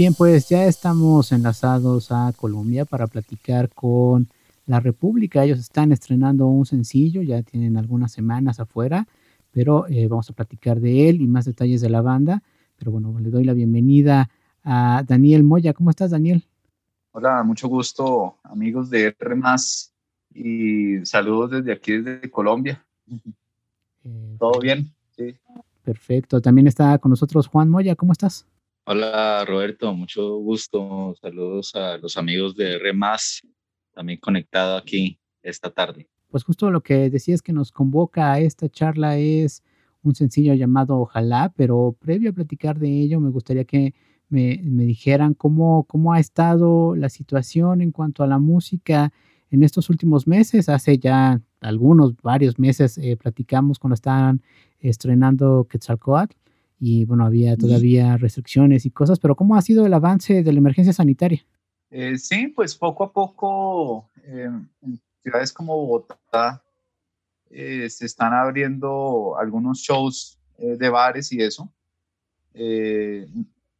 Bien, pues ya estamos enlazados a Colombia para platicar con la República. Ellos están estrenando un sencillo, ya tienen algunas semanas afuera, pero eh, vamos a platicar de él y más detalles de la banda. Pero bueno, le doy la bienvenida a Daniel Moya. ¿Cómo estás, Daniel? Hola, mucho gusto, amigos de R y saludos desde aquí, desde Colombia. Eh, ¿Todo bien? Sí. Perfecto. También está con nosotros Juan Moya. ¿Cómo estás? Hola Roberto, mucho gusto. Saludos a los amigos de REMAS, también conectado aquí esta tarde. Pues justo lo que decías que nos convoca a esta charla es un sencillo llamado Ojalá, pero previo a platicar de ello me gustaría que me, dijeran cómo, cómo ha estado la situación en cuanto a la música en estos últimos meses. Hace ya algunos, varios meses eh, platicamos cuando estaban estrenando Quetzalcoatl y bueno, había todavía restricciones y cosas, pero ¿cómo ha sido el avance de la emergencia sanitaria? Eh, sí, pues poco a poco eh, en ciudades como Bogotá eh, se están abriendo algunos shows de bares y eso.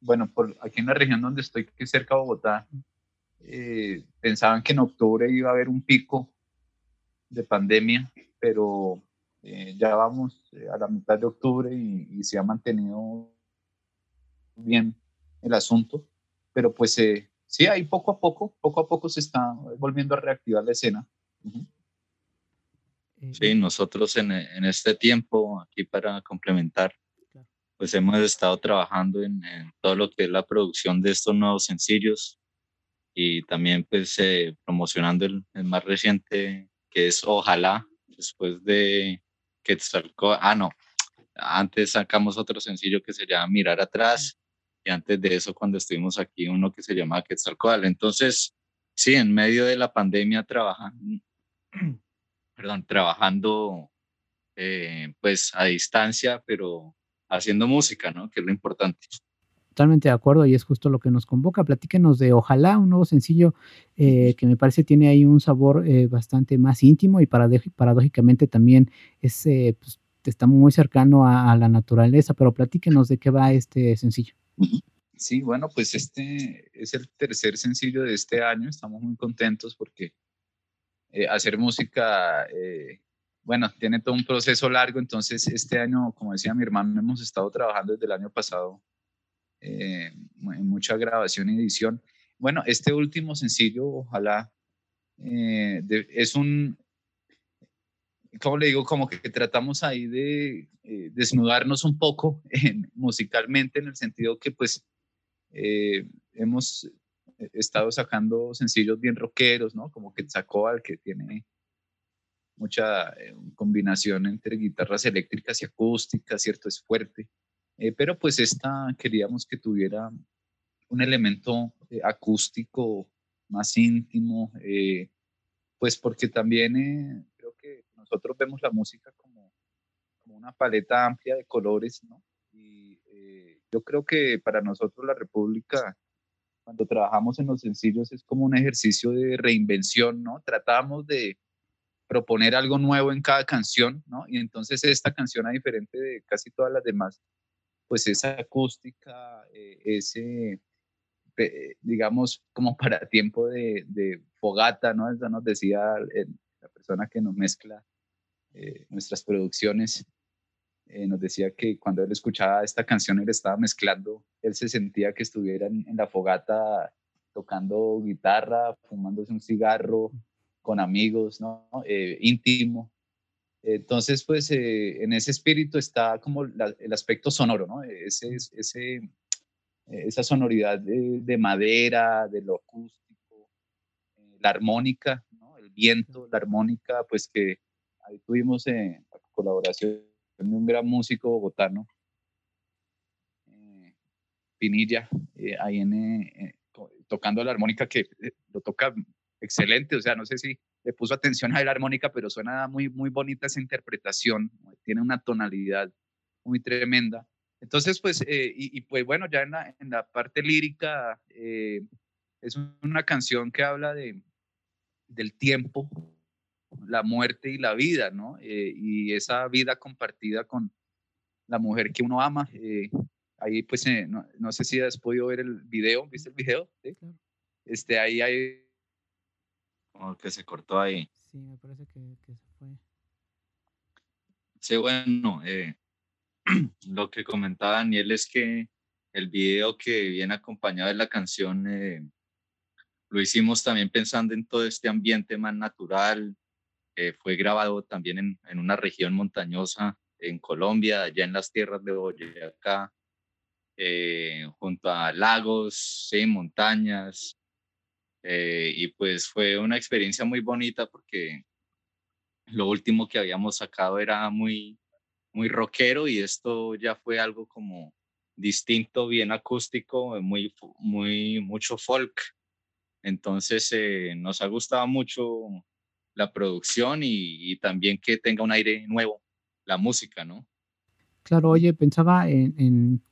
bueno, por aquí en la región donde estoy, que es cerca de Bogotá, pensaban que en octubre iba a haber un pico de pandemia, pero eh, ya vamos eh, a la mitad de octubre y, se ha mantenido bien el asunto, pero pues eh, sí, ahí poco a poco, poco a poco se está volviendo a reactivar la escena. Sí, nosotros en, en, este tiempo, aquí para complementar, pues hemos estado trabajando en, todo lo que es la producción de estos nuevos sencillos y también pues promocionando el, el, más reciente que es Ojalá, después de Quetzalcóatl, ah, no, antes sacamos otro sencillo que se llama Mirar Atrás, y antes de eso, cuando estuvimos aquí, uno que se llamaba Quetzalcóatl. Entonces, sí, en medio de la pandemia trabajando, perdón, trabajando eh, pues a distancia, pero haciendo música, ¿no? Que es lo importante. Totalmente de acuerdo y es justo lo que nos convoca. Platíquenos de Ojalá, un nuevo sencillo eh, que me parece tiene ahí un sabor eh, bastante más íntimo y paradójicamente también es, eh, pues, está muy cercano a, la naturaleza, pero platíquenos de qué va este sencillo. Sí, bueno, pues este es el tercer sencillo de este año, estamos muy contentos porque hacer música, bueno, tiene todo un proceso largo, entonces este año, como decía mi hermano, hemos estado trabajando desde el año pasado eh, en mucha grabación y edición. Bueno, este último sencillo, ojalá, eh, es un, como le digo, como que, tratamos ahí de eh, desnudarnos un poco musicalmente en el sentido que pues hemos estado sacando sencillos bien rockeros, ¿no? Como que sacó al que tiene mucha combinación entre guitarras eléctricas y acústicas, ¿cierto? Es fuerte. Eh, pero pues esta queríamos que tuviera un elemento eh, acústico más íntimo, eh, pues porque también creo que nosotros vemos la música como, como una paleta amplia de colores, ¿no? Y yo creo que para nosotros la República, cuando trabajamos en los sencillos, es como un ejercicio de reinvención, ¿no? Tratamos de proponer algo nuevo en cada canción, ¿no? Y entonces esta canción, a diferente de casi todas las demás, pues esa acústica, eh, ese, digamos, como para tiempo de, fogata, ¿no? Eso nos decía la persona que nos mezcla, eh, nuestras producciones, eh, nos decía que cuando él escuchaba esta canción, él estaba mezclando, él se sentía que estuviera en, la fogata tocando guitarra, fumándose un cigarro con amigos, ¿no? Eh, íntimo. Entonces, pues en ese espíritu está como el aspecto sonoro, ¿no? Ese, esa sonoridad de, madera, de lo acústico, la armónica. El viento, la armónica, pues que ahí tuvimos eh, la colaboración de un gran músico bogotano, eh, Pinilla, eh, ahí en, tocando la armónica que lo toca excelente, o sea, no sé si le puso atención a la armónica, pero suena muy, muy bonita esa interpretación, tiene una tonalidad muy tremenda. Entonces, pues, y, pues bueno, ya en la, en la parte lírica, es una canción que habla de, del tiempo, la muerte y la vida, ¿no? Eh, y esa vida compartida con la mujer que uno ama. Eh, ahí, pues, eh, no, sé si has podido ver el video, ¿viste el video? Este, ahí hay... Como que se cortó ahí. Sí, me parece que, se fue. Sí, bueno, lo que comentaba Daniel es que el video que viene acompañado de la canción lo hicimos también pensando en todo este ambiente más natural, eh, fue grabado también en, en, una región montañosa en Colombia, allá en las tierras de Boyacá, eh, junto a lagos, sí, montañas. Eh, y pues fue una experiencia muy bonita porque lo último que habíamos sacado era muy, muy rockero y esto ya fue algo como distinto, bien acústico, muy, muy, mucho folk. Entonces nos ha gustado mucho la producción y, también que tenga un aire nuevo, la música, ¿no? Claro, oye, pensaba en,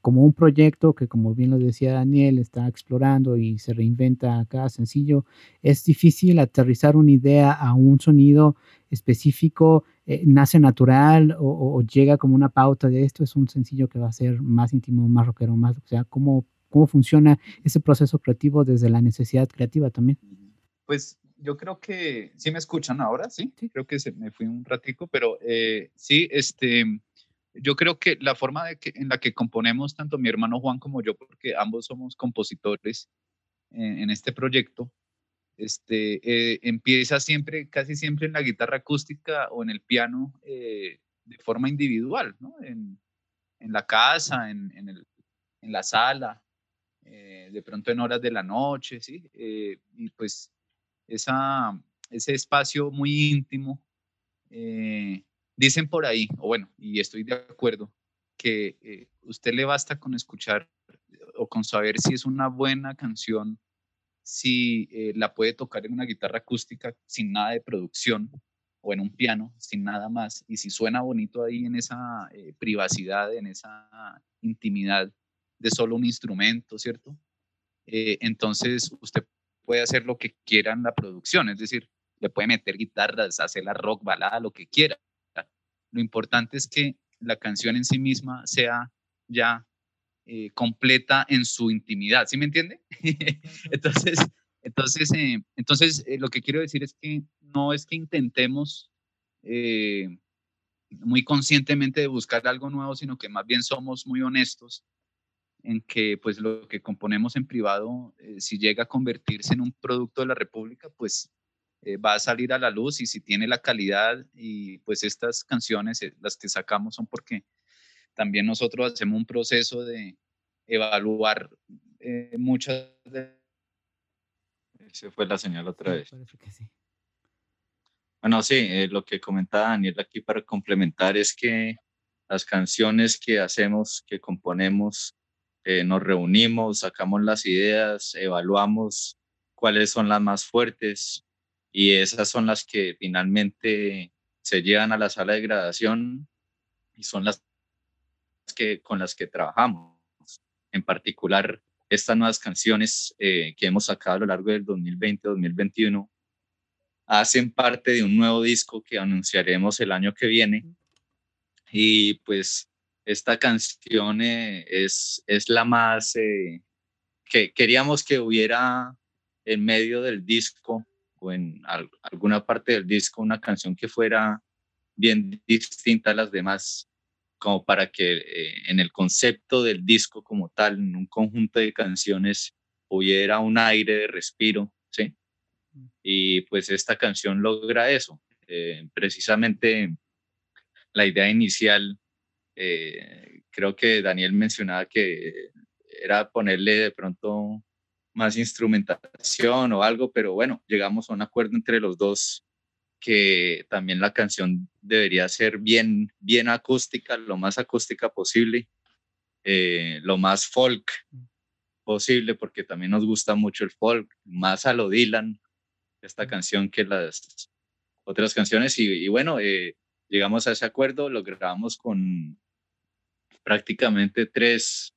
como un proyecto que, como bien lo decía Daniel, está explorando y se reinventa cada sencillo. Es difícil aterrizar una idea a un sonido específico, eh, nace natural o, llega como una pauta de esto. Es un sencillo que va a ser más íntimo, más rockero, más, o sea, ¿cómo, cómo funciona ese proceso creativo desde la necesidad creativa también? Pues yo creo que sí me escuchan ahora, sí, creo que se me fui un ratico, pero eh, sí, este, yo creo que la forma de que, en la que componemos tanto mi hermano Juan como yo, porque ambos somos compositores en, este proyecto, este, eh, empieza siempre, casi siempre en la guitarra acústica o en el piano eh, de forma individual, ¿no? En, en la casa, en, en, el, en la sala, de pronto en horas de la noche, ¿sí? y pues esa, ese espacio muy íntimo. Eh, dicen por ahí, o bueno, y estoy de acuerdo, que eh, usted le basta con escuchar o con saber si es una buena canción, si eh, la puede tocar en una guitarra acústica sin nada de producción o en un piano sin nada más, y si suena bonito ahí en esa privacidad, en esa intimidad de solo un instrumento, ¿cierto? entonces usted puede hacer lo que quiera en la producción, es decir, le puede meter guitarras, hacer la rock, balada, lo que quiera. Lo importante es que la canción en sí misma sea ya eh, completa en su intimidad, ¿sí me entiende? entonces, entonces, eh, entonces eh, lo que quiero decir es que no es que intentemos muy conscientemente de buscar algo nuevo, sino que más bien somos muy honestos en que pues lo que componemos en privado, si llega a convertirse en un producto de la República, pues eh, va a salir a la luz y si tiene la calidad y pues estas canciones, eh, las que sacamos son porque también nosotros hacemos un proceso de evaluar muchas de... Se fue la señal otra vez. Bueno, sí, lo que comentaba Daniel aquí para complementar es que las canciones que hacemos, que componemos, eh, nos reunimos, sacamos las ideas, evaluamos cuáles son las más fuertes y esas son las que finalmente se llevan a la sala de gradación y son las que, con las que trabajamos. En particular, estas nuevas canciones eh, que hemos sacado a lo largo del 2020-2021 hacen parte de un nuevo disco que anunciaremos el año que viene. Y pues esta canción eh, es, es la más eh, que queríamos que hubiera en medio del disco o en alguna parte del disco una canción que fuera bien distinta a las demás, como para que eh, en el concepto del disco como tal, en un conjunto de canciones, hubiera un aire de respiro, ¿sí? Mm. Y pues esta canción logra eso. Eh, precisamente la idea inicial, eh, creo que Daniel mencionaba que era ponerle de pronto más instrumentación o algo, pero bueno, llegamos a un acuerdo entre los dos que también la canción debería ser bien, bien acústica, lo más acústica posible, eh, lo más folk posible, porque también nos gusta mucho el folk, más a lo Dylan, esta canción que las otras canciones. Y, bueno, eh, llegamos a ese acuerdo, lo grabamos con prácticamente tres,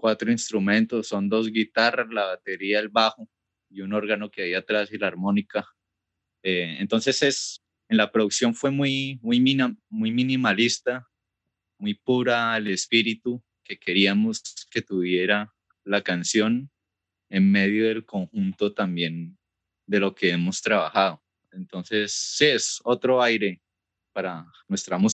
cuatro instrumentos, son dos guitarras, la batería, el bajo y un órgano que hay atrás y la armónica. Eh, entonces es, en la producción fue muy, muy, muy minimalista, muy pura el espíritu que queríamos que tuviera la canción en medio del conjunto también de lo que hemos trabajado. Entonces, sí, es otro aire para nuestra música.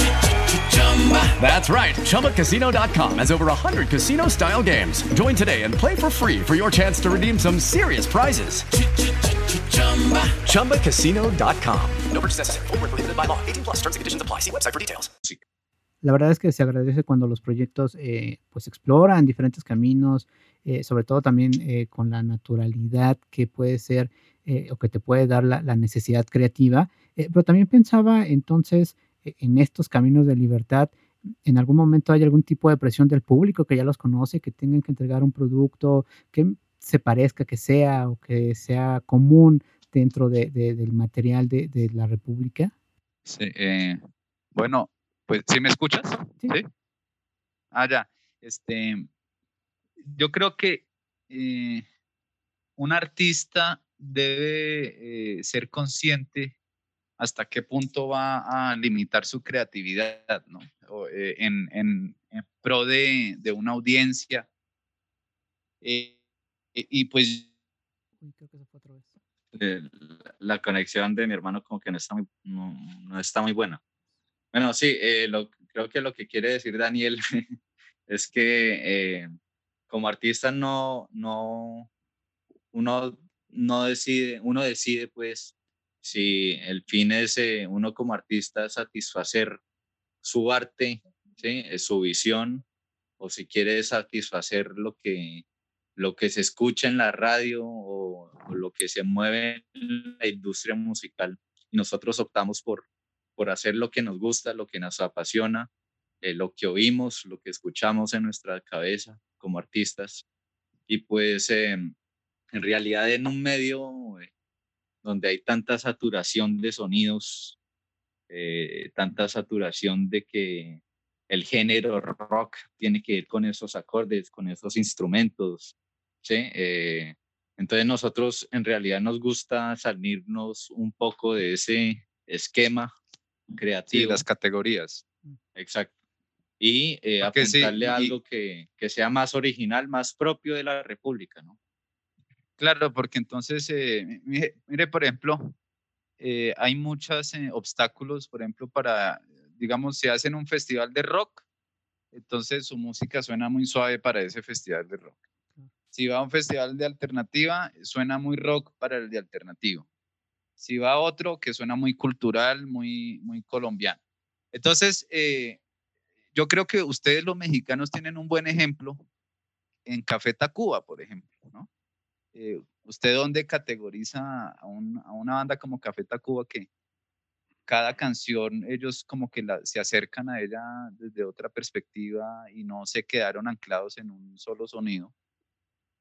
That's right. ChumbaCasino.com has over 100 casino style games. Join today and play for free for your chance to redeem some serious prizes. ChumbaCasino.com. No purchase necessary. Full prohibited by law. 18 plus terms and conditions apply. See website for details. La verdad es que se agradece cuando los proyectos eh, pues exploran diferentes caminos, eh, sobre todo también eh, con la naturalidad que puede ser eh, o que te puede dar la, la necesidad creativa. Eh, pero también pensaba entonces en estos caminos de libertad, en algún momento hay algún tipo de presión del público que ya los conoce, que tengan que entregar un producto que se parezca, que sea o que sea común dentro de, del material de, de, la República? Sí, eh, bueno, pues ¿sí me escuchas? Sí. Ah, ya. Este, yo creo que eh, un artista debe eh, ser consciente hasta qué punto va a limitar su creatividad, ¿no? Eh, en, en, pro de, de, una audiencia. Eh, y pues... La conexión de mi hermano como que no está muy, no, está muy buena. Bueno, sí, eh, lo, creo que lo que quiere decir Daniel es que como artista no, no, uno no decide, uno decide pues si el fin es eh, uno como artista satisfacer su arte, ¿sí? su visión, o si quiere satisfacer lo que, lo que se escucha en la radio o, lo que se mueve en la industria musical. Nosotros optamos por, por hacer lo que nos gusta, lo que nos apasiona, eh, lo que oímos, lo que escuchamos en nuestra cabeza como artistas. Y pues em, en realidad en un medio eh, donde hay tanta saturación de sonidos, eh, tanta saturación de que el género rock tiene que ir con esos acordes, con esos instrumentos, ¿sí? Eh, entonces nosotros en realidad nos gusta salirnos un poco de ese esquema creativo. Sí, las categorías. Exacto. Y eh, apuntarle algo que, que sea más original, más propio de la República, ¿no? Claro, porque entonces, eh, mire, por ejemplo, eh, hay muchos eh, obstáculos, por ejemplo, para, digamos, si hacen un festival de rock, entonces su música suena muy suave para ese festival de rock. Si va a un festival de alternativa, suena muy rock para el de alternativo. Si va a otro, que suena muy cultural, muy, muy colombiano. Entonces, yo creo que ustedes los mexicanos tienen un buen ejemplo en Café Tacuba, por ejemplo, ¿no? ¿Usted dónde categoriza a, una banda como Café Tacuba que cada canción ellos como que se acercan a ella desde otra perspectiva y no se quedaron anclados en un solo sonido?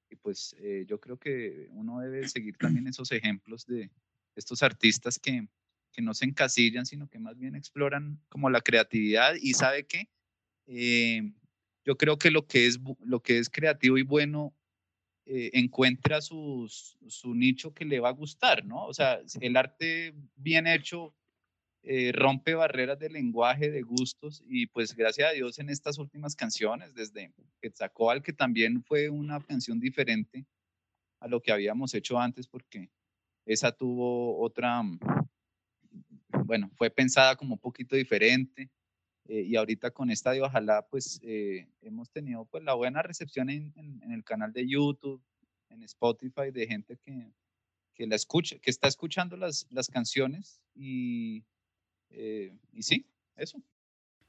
Y pues eh, yo creo que uno debe seguir también esos ejemplos de estos artistas que, que no se encasillan, sino que más bien exploran como la creatividad y sabe que eh, yo creo que lo que es, lo que es creativo y bueno eh, encuentra su nicho que le va a gustar, ¿no? O sea, el arte bien hecho eh, rompe barreras de lenguaje, de gustos, y pues gracias a Dios en estas últimas canciones, desde Quetzalcóatl, que también fue una canción diferente a lo que habíamos hecho antes, porque esa tuvo otra, bueno, fue pensada como un poquito diferente, eh, y ahorita con esta Ojalá, pues eh, hemos tenido pues la buena recepción en, en, el canal de YouTube, en Spotify, de gente que, que la escucha, que está escuchando las, las canciones y, eh, y sí, eso.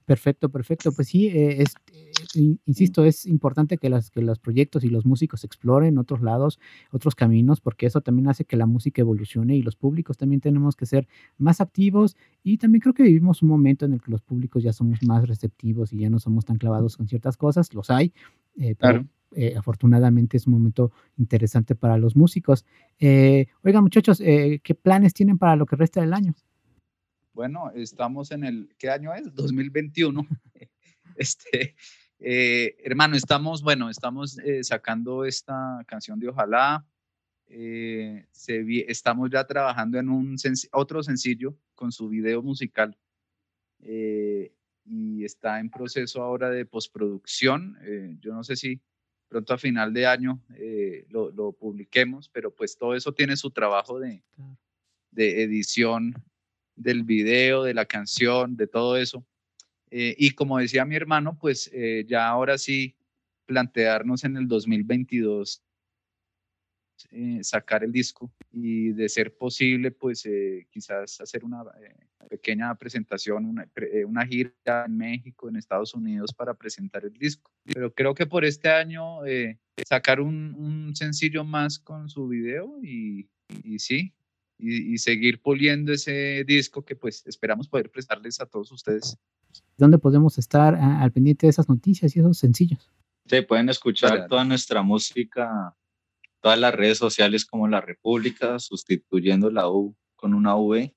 Perfecto, perfecto. Pues sí, eh, es, eh, insisto, es importante que, las, que los proyectos y los músicos exploren otros lados, otros caminos, porque eso también hace que la música evolucione y los públicos también tenemos que ser más activos y también creo que vivimos un momento en el que los públicos ya somos más receptivos y ya no somos tan clavados con ciertas cosas, los hay, eh, pero afortunadamente es un momento interesante para los músicos. oigan muchachos, ¿qué planes tienen para lo que resta del año? Bueno, estamos en el, ¿qué año es? 2021. este, eh, hermano, estamos, bueno, estamos eh, sacando esta canción de Ojalá. Eh, estamos ya trabajando en un otro sencillo con su video musical y está en proceso ahora de postproducción. yo no sé si pronto a final de año lo, lo, publiquemos, pero pues todo eso tiene su trabajo de, de edición del video, de la canción, de todo eso. Eh, y como decía mi hermano, pues eh, ya ahora sí plantearnos en el 2022 eh, sacar el disco y de ser posible, pues quizás hacer una pequeña presentación, una, una, gira en México, en Estados Unidos para presentar el disco. Pero creo que por este año sacar un, un, sencillo más con su video y, y sí, y, seguir puliendo ese disco que pues esperamos poder prestarles a todos ustedes. ¿Dónde podemos estar al pendiente de esas noticias y esos sencillos? Sí, pueden escuchar toda nuestra música, todas las redes sociales como La República, sustituyendo la U con una V.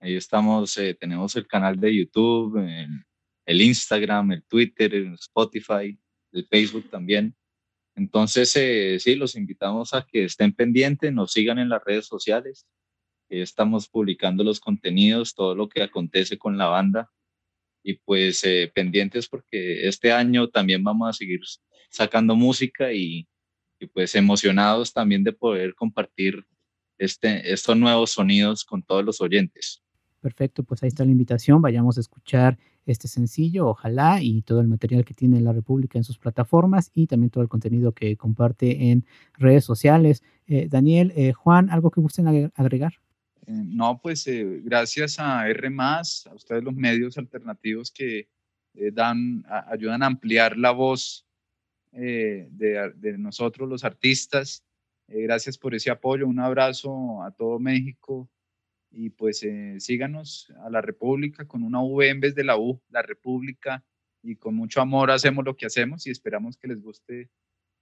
Ahí estamos, eh, tenemos el canal de YouTube, el, Instagram, el Twitter, el Spotify, el Facebook también. Entonces, eh, sí, los invitamos a que estén pendientes, nos sigan en las redes sociales estamos publicando los contenidos, todo lo que acontece con la banda y pues eh, pendientes porque este año también vamos a seguir sacando música y, y, pues emocionados también de poder compartir este, estos nuevos sonidos con todos los oyentes. Perfecto, pues ahí está la invitación, vayamos a escuchar este sencillo, ojalá, y todo el material que tiene la República en sus plataformas y también todo el contenido que comparte en redes sociales. Eh, Daniel, eh, Juan, ¿algo que gusten agregar? Eh, no, pues eh, gracias a R, a ustedes los medios alternativos que eh, dan, ayudan a ampliar la voz de, de, nosotros, los artistas. gracias por ese apoyo. Un abrazo a todo México y pues síganos a la República con una V en vez de la U, la República, y con mucho amor hacemos lo que hacemos y esperamos que les guste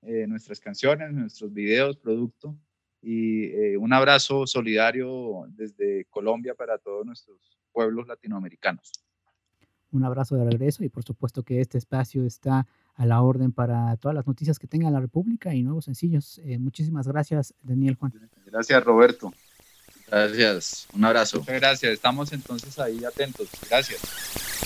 nuestras canciones, nuestros videos, producto y eh, un abrazo solidario desde Colombia para todos nuestros pueblos latinoamericanos. Un abrazo de regreso y por supuesto que este espacio está a la orden para todas las noticias que tenga la República y nuevos sencillos. Eh, muchísimas gracias, Daniel Juan. Gracias, Roberto. Gracias, un abrazo. Muchas gracias, estamos entonces ahí atentos. Gracias.